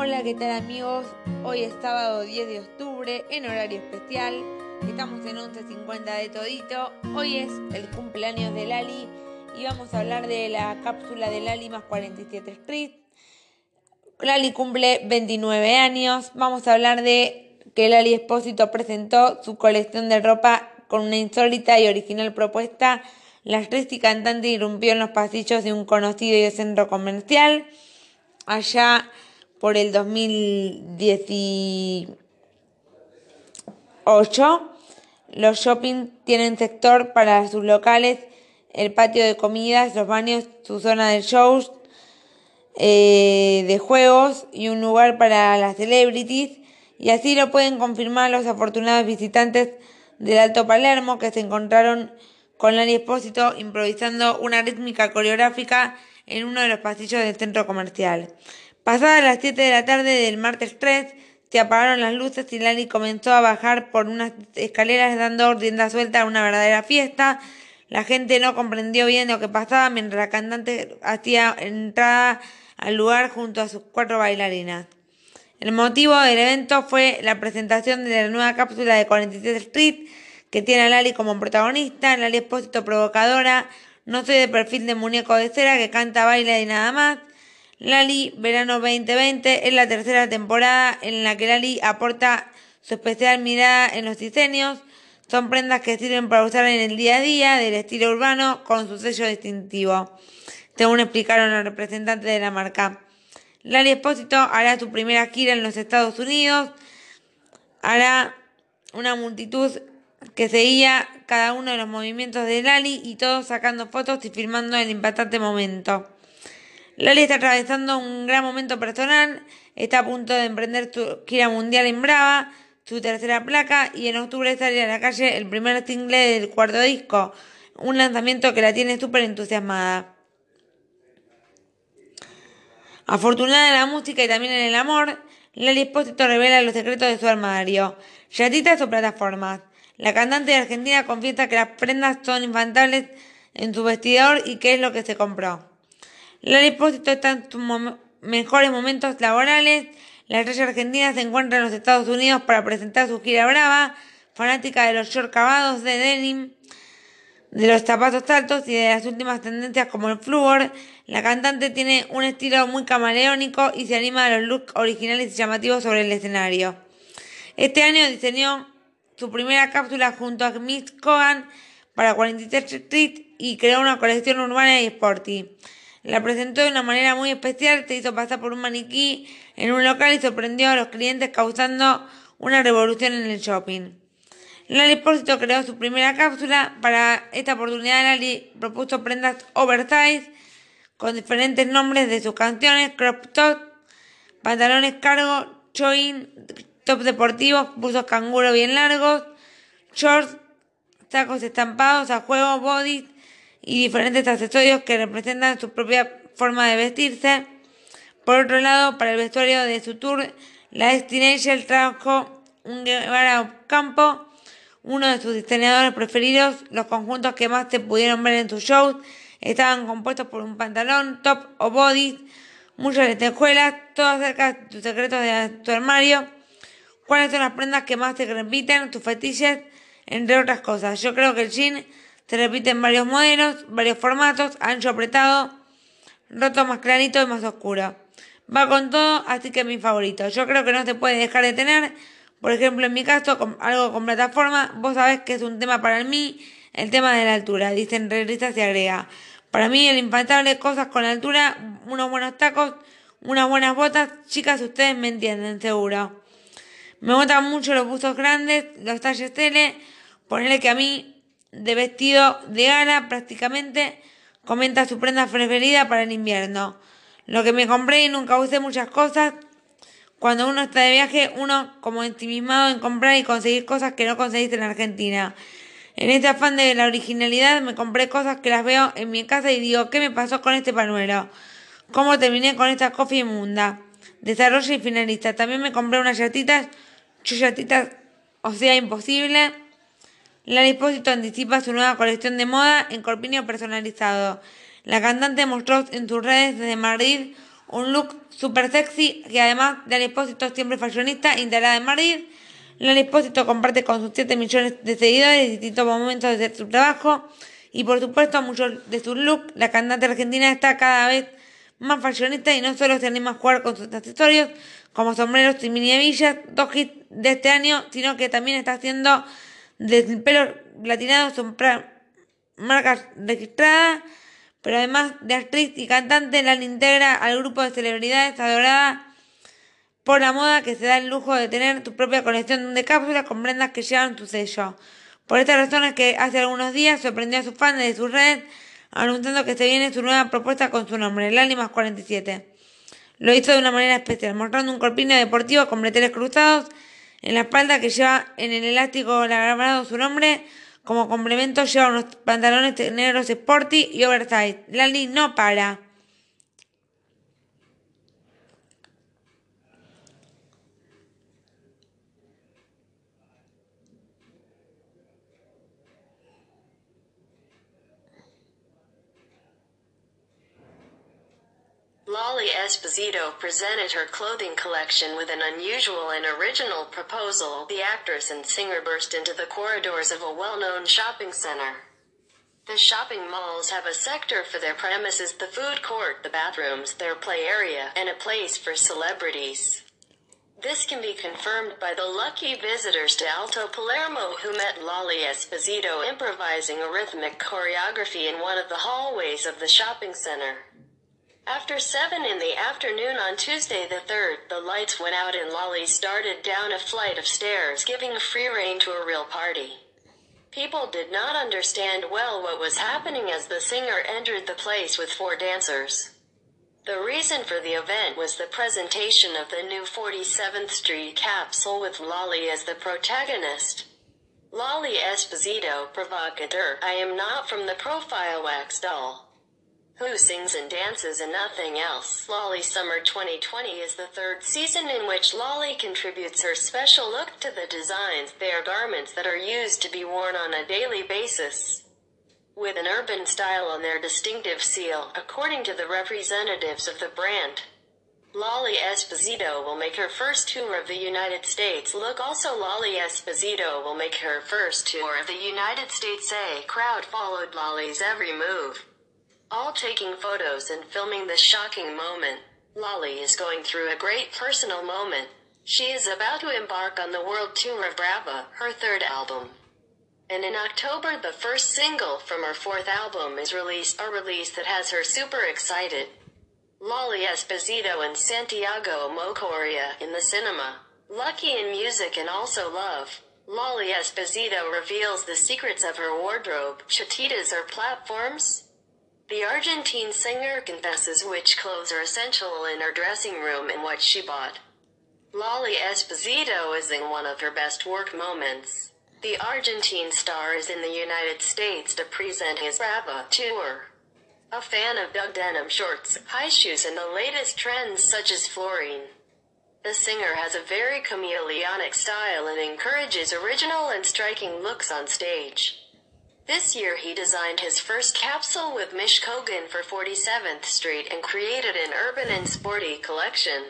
Hola, ¿qué tal amigos? Hoy es sábado 10 de octubre en horario especial. Estamos en 11.50 de todito. Hoy es el cumpleaños de Lali y vamos a hablar de la cápsula de Lali más 47 Street. Lali cumple 29 años. Vamos a hablar de que Lali Espósito presentó su colección de ropa con una insólita y original propuesta. La actriz y cantante irrumpió en los pasillos de un conocido centro comercial. Allá por el 2018. Los shopping tienen sector para sus locales, el patio de comidas, los baños, su zona de shows, eh, de juegos y un lugar para las celebrities. Y así lo pueden confirmar los afortunados visitantes del Alto Palermo que se encontraron con Lali Espósito improvisando una rítmica coreográfica en uno de los pasillos del centro comercial. Pasadas las 7 de la tarde del martes 3, se apagaron las luces y Lali comenzó a bajar por unas escaleras dando rienda suelta a una verdadera fiesta. La gente no comprendió bien lo que pasaba mientras la cantante hacía entrada al lugar junto a sus cuatro bailarinas. El motivo del evento fue la presentación de la nueva cápsula de 47 Street, que tiene a Lali como protagonista, Lali Espósito provocadora, no soy de perfil de muñeco de cera que canta, baila y nada más. Lali Verano 2020 es la tercera temporada en la que Lali aporta su especial mirada en los diseños. Son prendas que sirven para usar en el día a día del estilo urbano con su sello distintivo, según explicaron los representantes de la marca. Lali Espósito hará su primera gira en los Estados Unidos. Hará una multitud que seguía cada uno de los movimientos de Lali y todos sacando fotos y filmando el impactante momento. Lali está atravesando un gran momento personal, está a punto de emprender su gira mundial en Brava, su tercera placa y en octubre sale a la calle el primer single del cuarto disco, un lanzamiento que la tiene súper entusiasmada. Afortunada en la música y también en el amor, Lali Espósito revela los secretos de su armario, yatitas o plataformas. La cantante de Argentina confiesa que las prendas son infantables en su vestidor y que es lo que se compró. La Espósito está en sus mejores momentos laborales. La estrella argentina se encuentra en los Estados Unidos para presentar su gira brava, fanática de los shorts cavados de denim, de los zapatos altos y de las últimas tendencias como el flúor. La cantante tiene un estilo muy camaleónico y se anima a los looks originales y llamativos sobre el escenario. Este año diseñó su primera cápsula junto a Miss Cohen para 43 Street y creó una colección urbana y sporty. La presentó de una manera muy especial, se hizo pasar por un maniquí en un local y sorprendió a los clientes causando una revolución en el shopping. Lali Espósito creó su primera cápsula. Para esta oportunidad Lali propuso prendas oversize con diferentes nombres de sus canciones, crop top, pantalones cargo, choin, top deportivos, buzos canguro bien largos, shorts, sacos estampados a juego, bodies, y diferentes accesorios que representan su propia forma de vestirse. Por otro lado, para el vestuario de su tour, la Destination trajo un Guevara Campo, uno de sus diseñadores preferidos. Los conjuntos que más se pudieron ver en sus shows estaban compuestos por un pantalón, top o body, muchas lentejuelas, todo acerca de tus secretos de tu armario. ¿Cuáles son las prendas que más te repiten, tus fetiches, entre otras cosas? Yo creo que el jean se repiten varios modelos, varios formatos, ancho apretado, roto más clarito y más oscuro. Va con todo, así que es mi favorito. Yo creo que no se puede dejar de tener. Por ejemplo, en mi caso, algo con plataforma, vos sabés que es un tema para mí, el tema de la altura. Dicen regresa y agrega. Para mí, el infaltable, cosas con altura, unos buenos tacos, unas buenas botas. Chicas, ustedes me entienden, seguro. Me gustan mucho los buzos grandes, los talles L. Ponerle que a mí de vestido de gala prácticamente, comenta su prenda preferida para el invierno. Lo que me compré y nunca usé muchas cosas. Cuando uno está de viaje, uno como ensimismado en comprar y conseguir cosas que no conseguiste en Argentina. En este afán de la originalidad me compré cosas que las veo en mi casa y digo, ¿qué me pasó con este panuelo? ¿Cómo terminé con esta coffee inmunda? Desarrollo y finalista. También me compré unas llatitas, chuyatitas, o sea, imposible. La Dispósito anticipa su nueva colección de moda en corpiño personalizado. La cantante mostró en sus redes desde Madrid un look super sexy que además de Espósito siempre fashionista, integrada en Madrid. Lali Espósito comparte con sus 7 millones de seguidores distintos momentos de su trabajo y por supuesto muchos de sus looks. La cantante argentina está cada vez más fashionista y no solo se anima a jugar con sus accesorios como sombreros y mini hebillas, dos hits de este año, sino que también está haciendo desde el pelo platinado son marcas registradas, pero además de actriz y cantante, la integra al grupo de celebridades adorada por la moda que se da el lujo de tener tu propia colección de cápsulas con prendas que llevan tu sello. Por esta razón es que hace algunos días sorprendió a sus fans de su red anunciando que se viene su nueva propuesta con su nombre, el Animas 47. Lo hizo de una manera especial, mostrando un corpiño deportivo con breteles cruzados en la espalda que lleva en el elástico grabado su nombre. Como complemento lleva unos pantalones negros sporty y oversize. Lali no para. Esposito presented her clothing collection with an unusual and original proposal. The actress and singer burst into the corridors of a well-known shopping center. The shopping malls have a sector for their premises, the food court, the bathrooms, their play area, and a place for celebrities. This can be confirmed by the lucky visitors to Alto Palermo who met Lolly Esposito improvising a rhythmic choreography in one of the hallways of the shopping center. After 7 in the afternoon on Tuesday the 3rd, the lights went out and Lolly started down a flight of stairs giving free rein to a real party. People did not understand well what was happening as the singer entered the place with four dancers. The reason for the event was the presentation of the new 47th Street capsule with Lolly as the protagonist. Lolly Esposito, provocateur, I am not from the profile wax doll who sings and dances and nothing else. Lolly Summer 2020 is the third season in which Lolly contributes her special look to the designs. They are garments that are used to be worn on a daily basis. With an urban style and their distinctive seal, according to the representatives of the brand. Lolly Esposito will make her first tour of the United States. Look also Lolly Esposito will make her first tour of the United States. A crowd followed Lolly's every move. All taking photos and filming this shocking moment. Lolly is going through a great personal moment. She is about to embark on the world tour of Brava, her third album. And in October, the first single from her fourth album is released, a release that has her super excited. Lolly Esposito and Santiago Mocoria in the cinema. Lucky in music and also love. Lolly Esposito reveals the secrets of her wardrobe. Chatitas or platforms? The Argentine singer confesses which clothes are essential in her dressing room and what she bought. Lolly Esposito is in one of her best work moments. The Argentine star is in the United States to present his Brava tour. A fan of Doug denim shorts, high shoes and the latest trends such as fluorine. The singer has a very chameleonic style and encourages original and striking looks on stage. This year he designed his first capsule with Mish Kogan for 47th Street and created an urban and sporty collection.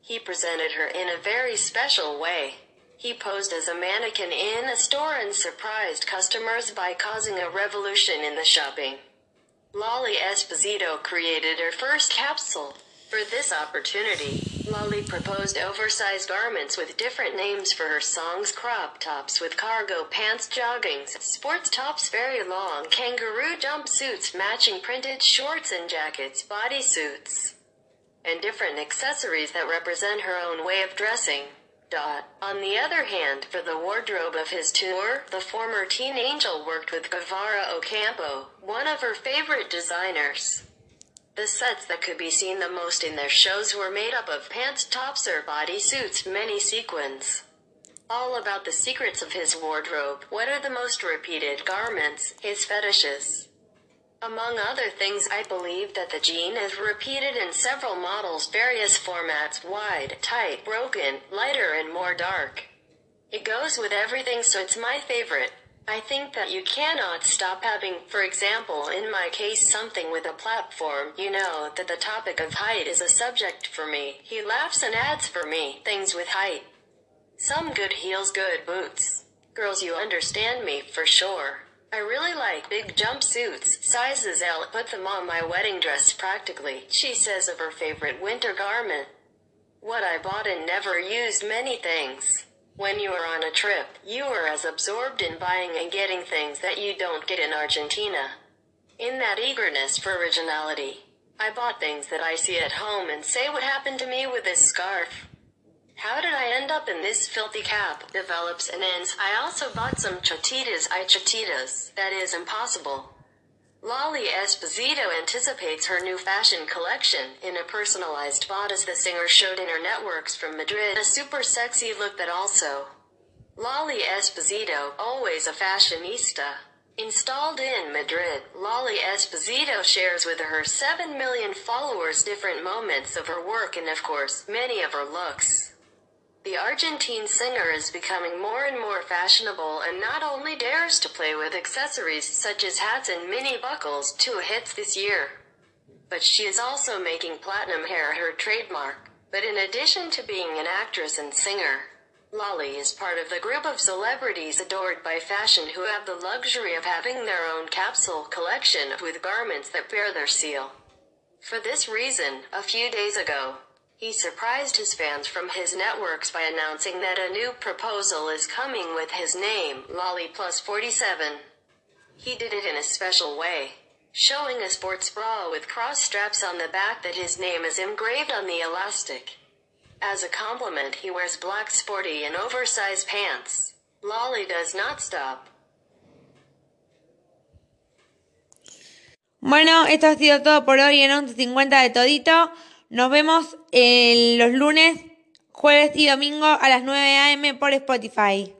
He presented her in a very special way. He posed as a mannequin in a store and surprised customers by causing a revolution in the shopping. Lolly Esposito created her first capsule. For this opportunity, Lolly proposed oversized garments with different names for her songs crop tops with cargo pants joggings, sports tops very long kangaroo jumpsuits matching printed shorts and jackets bodysuits, and different accessories that represent her own way of dressing. Dot. On the other hand, for the wardrobe of his tour, the former teen angel worked with Guevara Ocampo, one of her favorite designers. The sets that could be seen the most in their shows were made up of pants, tops, or body suits, many sequins. All about the secrets of his wardrobe, what are the most repeated garments, his fetishes. Among other things, I believe that the jean is repeated in several models, various formats, wide, tight, broken, lighter, and more dark. It goes with everything, so it's my favorite. I think that you cannot stop having, for example, in my case, something with a platform. You know that the topic of height is a subject for me. He laughs and adds for me things with height. Some good heels, good boots. Girls, you understand me for sure. I really like big jumpsuits, sizes L. Put them on my wedding dress practically, she says of her favorite winter garment. What I bought and never used many things. When you are on a trip, you are as absorbed in buying and getting things that you don't get in Argentina. In that eagerness for originality, I bought things that I see at home and say what happened to me with this scarf. How did I end up in this filthy cap? Develops and ends. I also bought some chotitas. I chotitas. That is impossible. Lolly Esposito anticipates her new fashion collection in a personalized bodice the singer showed in her networks from Madrid. A super sexy look that also. Lolly Esposito, always a fashionista. Installed in Madrid, Lolly Esposito shares with her 7 million followers different moments of her work and of course, many of her looks. The Argentine singer is becoming more and more fashionable and not only dares to play with accessories such as hats and mini buckles, two hits this year. But she is also making platinum hair her trademark. But in addition to being an actress and singer, Lolly is part of the group of celebrities adored by fashion who have the luxury of having their own capsule collection with garments that bear their seal. For this reason, a few days ago, he surprised his fans from his networks by announcing that a new proposal is coming with his name, Lolly Plus 47. He did it in a special way, showing a sports bra with cross straps on the back that his name is engraved on the elastic. As a compliment, he wears black sporty and oversized pants. Lolly does not stop. Bueno, esto ha sido todo por hoy en 11.50 de todito. Nos vemos los lunes, jueves y domingo a las 9 a.m. por Spotify.